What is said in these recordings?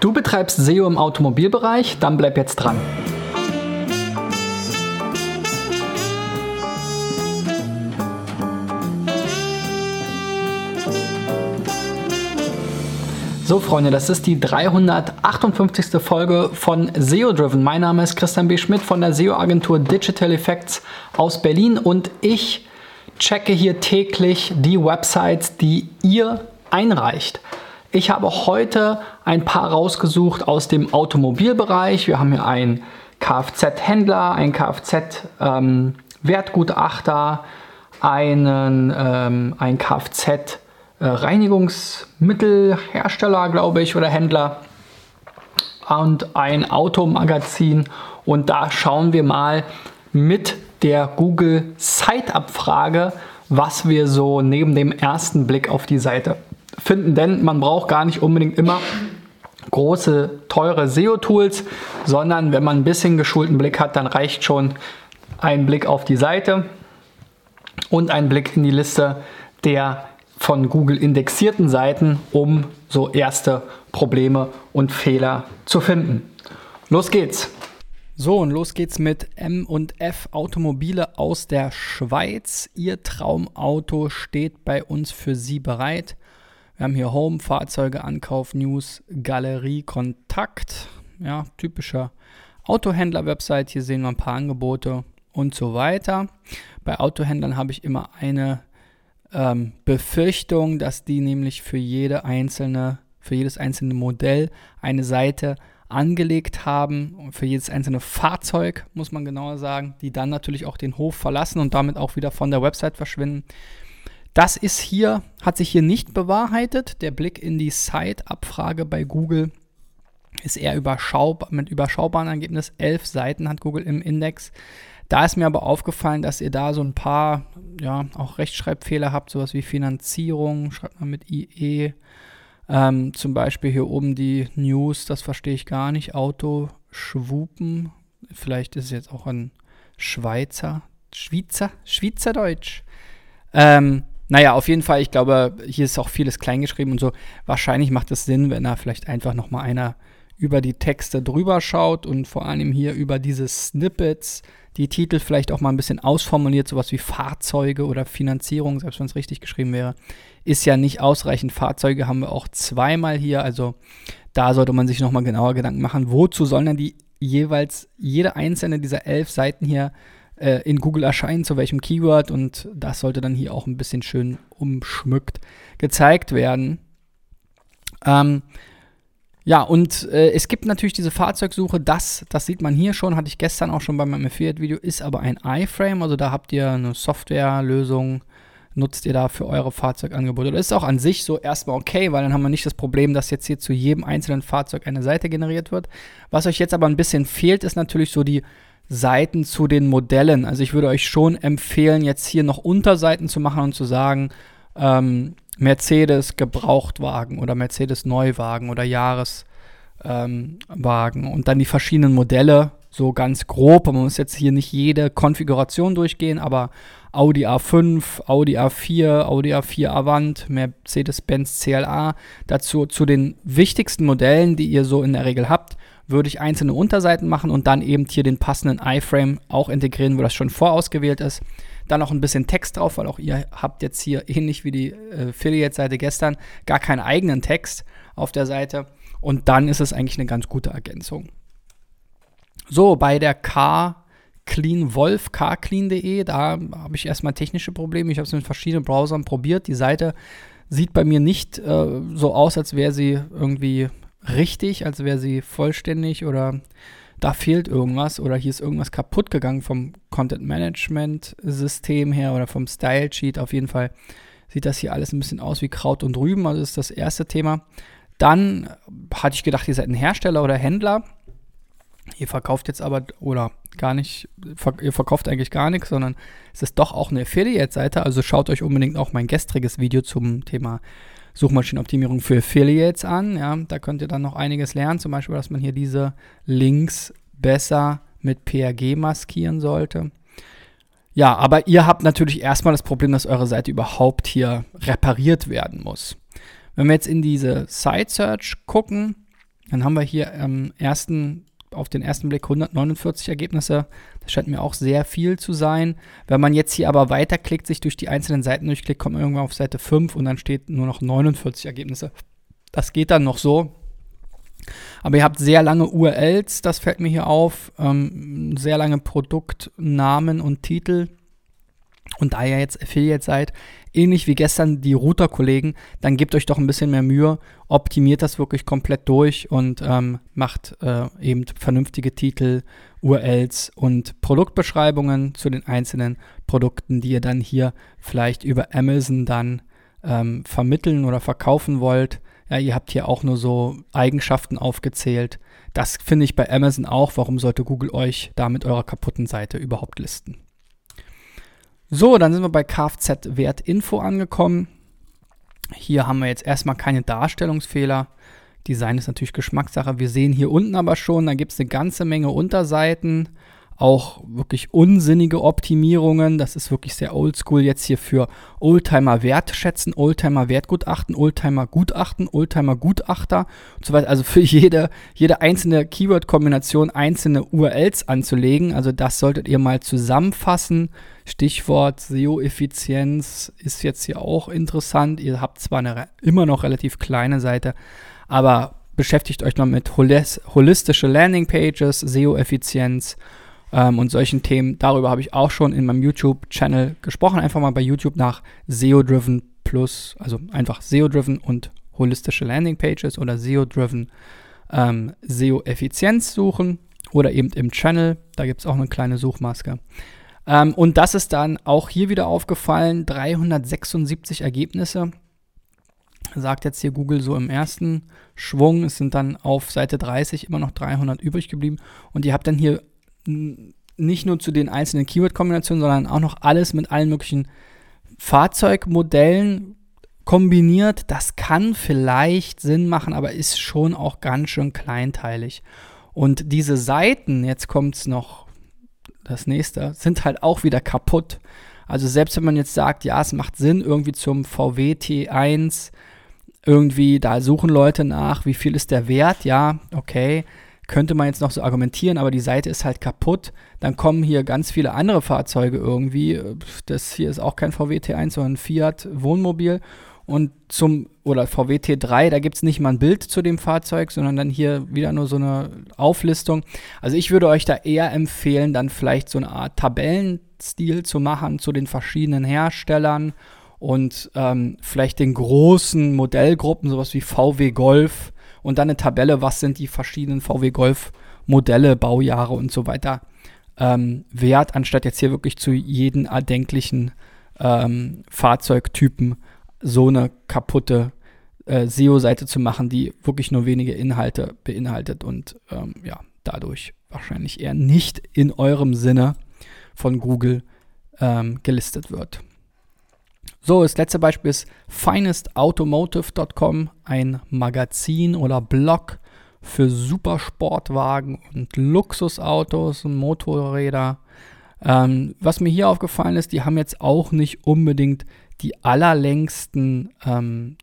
Du betreibst SEO im Automobilbereich? Dann bleib jetzt dran. So, Freunde, das ist die 358. Folge von SEO Driven. Mein Name ist Christian B. Schmidt von der SEO-Agentur Digital Effects aus Berlin und ich checke hier täglich die Websites, die ihr einreicht. Ich habe heute ein paar rausgesucht aus dem Automobilbereich. Wir haben hier einen Kfz-Händler, einen Kfz-Wertgutachter, einen, ähm, ein Kfz-Reinigungsmittelhersteller, glaube ich, oder Händler und ein Automagazin. Und da schauen wir mal mit der Google Site-Abfrage, was wir so neben dem ersten Blick auf die Seite finden, denn man braucht gar nicht unbedingt immer große, teure SEO-Tools, sondern wenn man ein bisschen geschulten Blick hat, dann reicht schon ein Blick auf die Seite und ein Blick in die Liste der von Google indexierten Seiten, um so erste Probleme und Fehler zu finden. Los geht's! So, und los geht's mit M&F Automobile aus der Schweiz. Ihr Traumauto steht bei uns für Sie bereit. Wir haben hier Home, Fahrzeuge, Ankauf, News, Galerie, Kontakt. Ja, typischer Autohändler-Website. Hier sehen wir ein paar Angebote und so weiter. Bei Autohändlern habe ich immer eine ähm, Befürchtung, dass die nämlich für jede einzelne, für jedes einzelne Modell eine Seite angelegt haben, für jedes einzelne Fahrzeug, muss man genauer sagen, die dann natürlich auch den Hof verlassen und damit auch wieder von der Website verschwinden. Das ist hier, hat sich hier nicht bewahrheitet. Der Blick in die Site-Abfrage bei Google ist eher überschaubar, mit überschaubaren Ergebnis. Elf Seiten hat Google im Index. Da ist mir aber aufgefallen, dass ihr da so ein paar, ja, auch Rechtschreibfehler habt, sowas wie Finanzierung, schreibt man mit IE. Ähm, zum Beispiel hier oben die News, das verstehe ich gar nicht. Auto, Schwupen, vielleicht ist es jetzt auch ein Schweizer, Schweizer, Schweizerdeutsch. Ähm, naja, auf jeden Fall, ich glaube, hier ist auch vieles kleingeschrieben und so. Wahrscheinlich macht es Sinn, wenn da vielleicht einfach nochmal einer über die Texte drüber schaut und vor allem hier über diese Snippets die Titel vielleicht auch mal ein bisschen ausformuliert, sowas wie Fahrzeuge oder Finanzierung, selbst wenn es richtig geschrieben wäre, ist ja nicht ausreichend. Fahrzeuge haben wir auch zweimal hier, also da sollte man sich nochmal genauer Gedanken machen, wozu sollen denn die jeweils jede einzelne dieser elf Seiten hier äh, in Google erscheinen, zu welchem Keyword und das sollte dann hier auch ein bisschen schön umschmückt gezeigt werden. Ähm, ja, und äh, es gibt natürlich diese Fahrzeugsuche, das, das sieht man hier schon, hatte ich gestern auch schon bei meinem Affiliate-Video, ist aber ein iFrame, also da habt ihr eine Softwarelösung, nutzt ihr da für eure Fahrzeugangebote. Das ist auch an sich so erstmal okay, weil dann haben wir nicht das Problem, dass jetzt hier zu jedem einzelnen Fahrzeug eine Seite generiert wird. Was euch jetzt aber ein bisschen fehlt, ist natürlich so die Seiten zu den Modellen. Also ich würde euch schon empfehlen, jetzt hier noch Unterseiten zu machen und zu sagen, ähm, Mercedes Gebrauchtwagen oder Mercedes Neuwagen oder Jahreswagen ähm, und dann die verschiedenen Modelle so ganz grob. Man muss jetzt hier nicht jede Konfiguration durchgehen, aber Audi A5, Audi A4, Audi A4 Avant, Mercedes-Benz CLA. Dazu zu den wichtigsten Modellen, die ihr so in der Regel habt, würde ich einzelne Unterseiten machen und dann eben hier den passenden iFrame auch integrieren, wo das schon vorausgewählt ist. Dann noch ein bisschen Text drauf, weil auch ihr habt jetzt hier ähnlich wie die äh, Affiliate-Seite gestern gar keinen eigenen Text auf der Seite. Und dann ist es eigentlich eine ganz gute Ergänzung. So, bei der K Clean Wolf, carclean.de, da habe ich erstmal technische Probleme. Ich habe es mit verschiedenen Browsern probiert. Die Seite sieht bei mir nicht äh, so aus, als wäre sie irgendwie richtig, als wäre sie vollständig oder da fehlt irgendwas oder hier ist irgendwas kaputt gegangen vom Content Management System her oder vom Style Sheet. Auf jeden Fall sieht das hier alles ein bisschen aus wie Kraut und Rüben, also ist das erste Thema. Dann hatte ich gedacht, ihr seid ein Hersteller oder Händler. Ihr verkauft jetzt aber, oder gar nicht, ihr verkauft eigentlich gar nichts, sondern es ist doch auch eine Affiliate-Seite. Also schaut euch unbedingt auch mein gestriges Video zum Thema Suchmaschinenoptimierung für Affiliates an. Ja, da könnt ihr dann noch einiges lernen, zum Beispiel, dass man hier diese Links besser mit PRG maskieren sollte. Ja, aber ihr habt natürlich erstmal das Problem, dass eure Seite überhaupt hier repariert werden muss. Wenn wir jetzt in diese Site Search gucken, Dann haben wir hier am ersten, auf den ersten Blick 149 Ergebnisse. Das scheint mir auch sehr viel zu sein. Wenn man jetzt hier aber weiterklickt, sich durch die einzelnen Seiten durchklickt, kommt man irgendwann auf Seite 5 und dann steht nur noch 49 Ergebnisse. Das geht dann noch so. Aber ihr habt sehr lange URLs, das fällt mir hier auf, ähm, sehr lange Produktnamen und Titel. Und da ihr jetzt Affiliate seid, ähnlich wie gestern die Router-Kollegen, dann gebt euch doch ein bisschen mehr Mühe, optimiert das wirklich komplett durch und ähm, macht äh, eben vernünftige Titel, URLs und Produktbeschreibungen zu den einzelnen Produkten, die ihr dann hier vielleicht über Amazon dann ähm, vermitteln oder verkaufen wollt. Ja, ihr habt hier auch nur so Eigenschaften aufgezählt. Das finde ich bei Amazon auch. Warum sollte Google euch da mit eurer kaputten Seite überhaupt listen? So, dann sind wir bei Kfz-Wertinfo angekommen. Hier haben wir jetzt erstmal keine Darstellungsfehler. Design ist natürlich Geschmackssache. Wir sehen hier unten aber schon, da gibt es eine ganze Menge Unterseiten auch wirklich unsinnige Optimierungen. Das ist wirklich sehr oldschool jetzt hier für Oldtimer Wertschätzen, Oldtimer Wertgutachten, Oldtimer Gutachten, Oldtimer Gutachter und so weiter. Also für jede, jede einzelne Keyword-Kombination einzelne URLs anzulegen. Also das solltet ihr mal zusammenfassen. Stichwort SEO-Effizienz ist jetzt hier auch interessant. Ihr habt zwar eine immer noch relativ kleine Seite, aber beschäftigt euch mal mit holistische Landingpages, SEO-Effizienz ähm, und solchen Themen. Darüber habe ich auch schon in meinem YouTube-Channel gesprochen. Einfach mal bei YouTube nach SEO-Driven Plus, also einfach SEO-Driven und holistische Landing-Pages oder SEO-Driven ähm, SEO-Effizienz suchen oder eben im Channel. Da gibt es auch eine kleine Suchmaske. Ähm, und das ist dann auch hier wieder aufgefallen. 376 Ergebnisse. Sagt jetzt hier Google so im ersten Schwung. Es sind dann auf Seite 30 immer noch 300 übrig geblieben. Und ihr habt dann hier nicht nur zu den einzelnen Keyword-Kombinationen, sondern auch noch alles mit allen möglichen Fahrzeugmodellen kombiniert. Das kann vielleicht Sinn machen, aber ist schon auch ganz schön kleinteilig. Und diese Seiten, jetzt kommt es noch das nächste, sind halt auch wieder kaputt. Also selbst wenn man jetzt sagt, ja, es macht Sinn, irgendwie zum VW T1, irgendwie, da suchen Leute nach, wie viel ist der Wert, ja, okay könnte man jetzt noch so argumentieren, aber die Seite ist halt kaputt. Dann kommen hier ganz viele andere Fahrzeuge irgendwie. Das hier ist auch kein VW T1, sondern ein Fiat Wohnmobil. Und zum, oder VW T3, da gibt es nicht mal ein Bild zu dem Fahrzeug, sondern dann hier wieder nur so eine Auflistung. Also ich würde euch da eher empfehlen, dann vielleicht so eine Art Tabellenstil zu machen zu den verschiedenen Herstellern und ähm, vielleicht den großen Modellgruppen, sowas wie VW Golf, und dann eine Tabelle, was sind die verschiedenen VW Golf Modelle, Baujahre und so weiter ähm, wert, anstatt jetzt hier wirklich zu jedem erdenklichen ähm, Fahrzeugtypen so eine kaputte äh, SEO-Seite zu machen, die wirklich nur wenige Inhalte beinhaltet und ähm, ja, dadurch wahrscheinlich eher nicht in eurem Sinne von Google ähm, gelistet wird. So, das letzte Beispiel ist finestautomotive.com, ein Magazin oder Blog für Supersportwagen und Luxusautos und Motorräder. Ähm, was mir hier aufgefallen ist, die haben jetzt auch nicht unbedingt die allerlängsten ähm,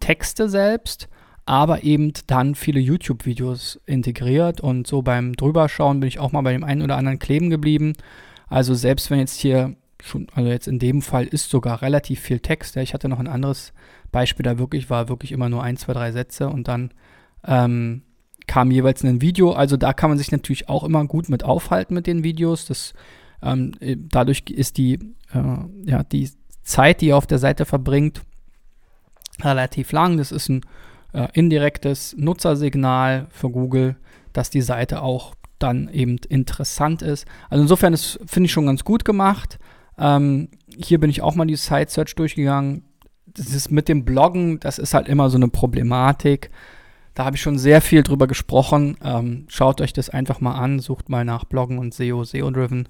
Texte selbst, aber eben dann viele YouTube-Videos integriert und so beim Drüberschauen bin ich auch mal bei dem einen oder anderen kleben geblieben. Also selbst wenn jetzt hier schon, also jetzt in dem Fall ist sogar relativ viel Text. Ja, ich hatte noch ein anderes Beispiel, da wirklich war wirklich immer nur ein, zwei, drei Sätze und dann ähm, kam jeweils ein Video. Also da kann man sich natürlich auch immer gut mit aufhalten mit den Videos. Das, ähm, dadurch ist die, äh, ja, die Zeit, die ihr auf der Seite verbringt, relativ lang. Das ist ein äh, indirektes Nutzersignal für Google, dass die Seite auch dann eben interessant ist. Also insofern finde ich schon ganz gut gemacht. Ähm, hier bin ich auch mal die Site Search durchgegangen. Das ist mit dem Bloggen, das ist halt immer so eine Problematik. Da habe ich schon sehr viel drüber gesprochen. Ähm, schaut euch das einfach mal an, sucht mal nach Bloggen und SEO, SEO-Driven.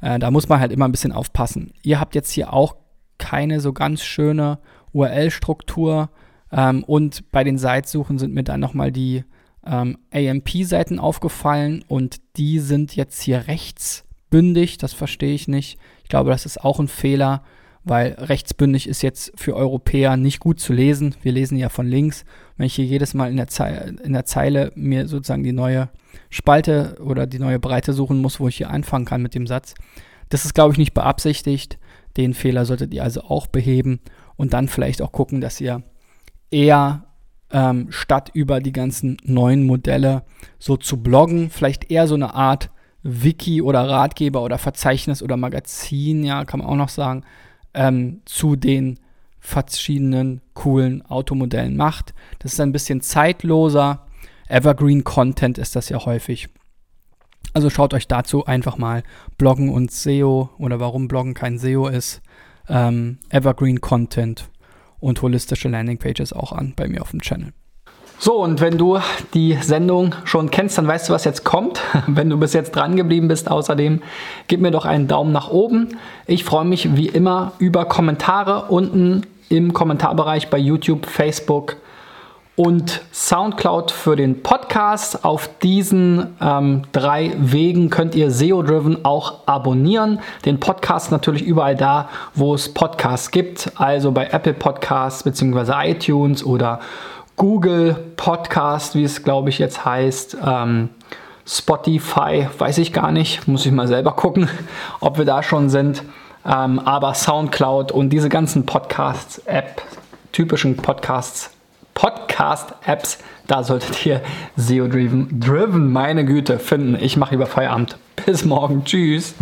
Äh, da muss man halt immer ein bisschen aufpassen. Ihr habt jetzt hier auch keine so ganz schöne URL-Struktur. Ähm, und bei den Seitsuchen sind mir dann nochmal die ähm, AMP-Seiten aufgefallen und die sind jetzt hier rechts bündig. Das verstehe ich nicht. Ich glaube, das ist auch ein Fehler, weil rechtsbündig ist jetzt für Europäer nicht gut zu lesen. Wir lesen ja von links. Wenn ich hier jedes Mal in der, Zeile, in der Zeile mir sozusagen die neue Spalte oder die neue Breite suchen muss, wo ich hier anfangen kann mit dem Satz, das ist, glaube ich, nicht beabsichtigt. Den Fehler solltet ihr also auch beheben und dann vielleicht auch gucken, dass ihr eher ähm, statt über die ganzen neuen Modelle so zu bloggen, vielleicht eher so eine Art Wiki oder Ratgeber oder Verzeichnis oder Magazin, ja, kann man auch noch sagen, ähm, zu den verschiedenen coolen Automodellen macht. Das ist ein bisschen zeitloser. Evergreen Content ist das ja häufig. Also schaut euch dazu einfach mal Bloggen und SEO oder warum Bloggen kein SEO ist, ähm, Evergreen Content und holistische Landingpages auch an bei mir auf dem Channel. So, und wenn du die Sendung schon kennst, dann weißt du, was jetzt kommt. Wenn du bis jetzt dran geblieben bist, außerdem gib mir doch einen Daumen nach oben. Ich freue mich wie immer über Kommentare unten im Kommentarbereich bei YouTube, Facebook und Soundcloud für den Podcast. Auf diesen ähm, drei Wegen könnt ihr SEO Driven auch abonnieren. Den Podcast natürlich überall da, wo es Podcasts gibt, also bei Apple Podcasts bzw. iTunes oder Google Podcast, wie es glaube ich jetzt heißt. Ähm, Spotify, weiß ich gar nicht, muss ich mal selber gucken, ob wir da schon sind. Ähm, aber Soundcloud und diese ganzen Podcasts-App, typischen Podcasts, Podcast-Apps, da solltet ihr SEO-Driven, driven, meine Güte, finden. Ich mache lieber Feierabend. Bis morgen. Tschüss.